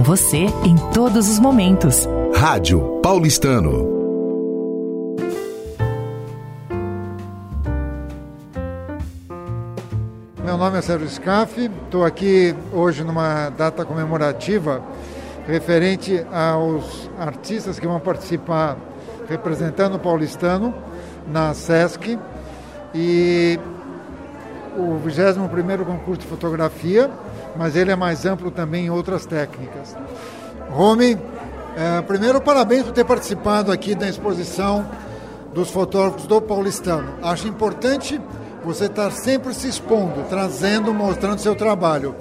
Com você em todos os momentos. Rádio Paulistano. Meu nome é Sérgio Scaff, estou aqui hoje numa data comemorativa referente aos artistas que vão participar representando o paulistano na SESC e o 21º concurso de fotografia, mas ele é mais amplo também em outras técnicas. Rome, é, primeiro parabéns por ter participado aqui da exposição dos fotógrafos do paulistano. Acho importante você está sempre se expondo, trazendo, mostrando seu trabalho.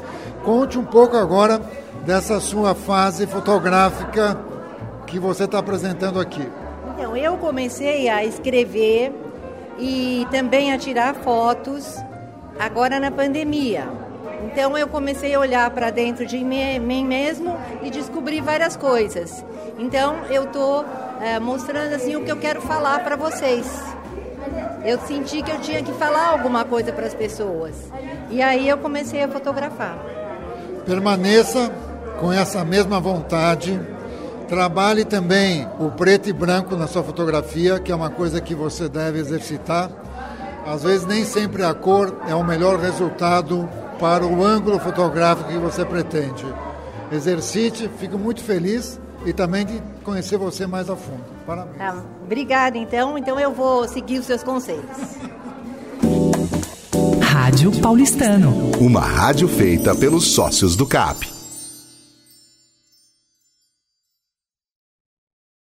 Conte um pouco agora dessa sua fase fotográfica que você está apresentando aqui. Então, eu comecei a escrever e também a tirar fotos agora na pandemia. Então eu comecei a olhar para dentro de mim mesmo e descobri várias coisas. Então eu estou é, mostrando assim o que eu quero falar para vocês eu senti que eu tinha que falar alguma coisa para as pessoas. E aí eu comecei a fotografar. Permaneça com essa mesma vontade. Trabalhe também o preto e branco na sua fotografia, que é uma coisa que você deve exercitar. Às vezes nem sempre a cor é o melhor resultado para o ângulo fotográfico que você pretende. Exercite, fico muito feliz e também de conhecer você mais a fundo. Parabéns. Ah, obrigada, então. Então eu vou seguir os seus conselhos. Rádio Paulistano. Uma rádio feita pelos sócios do CAP.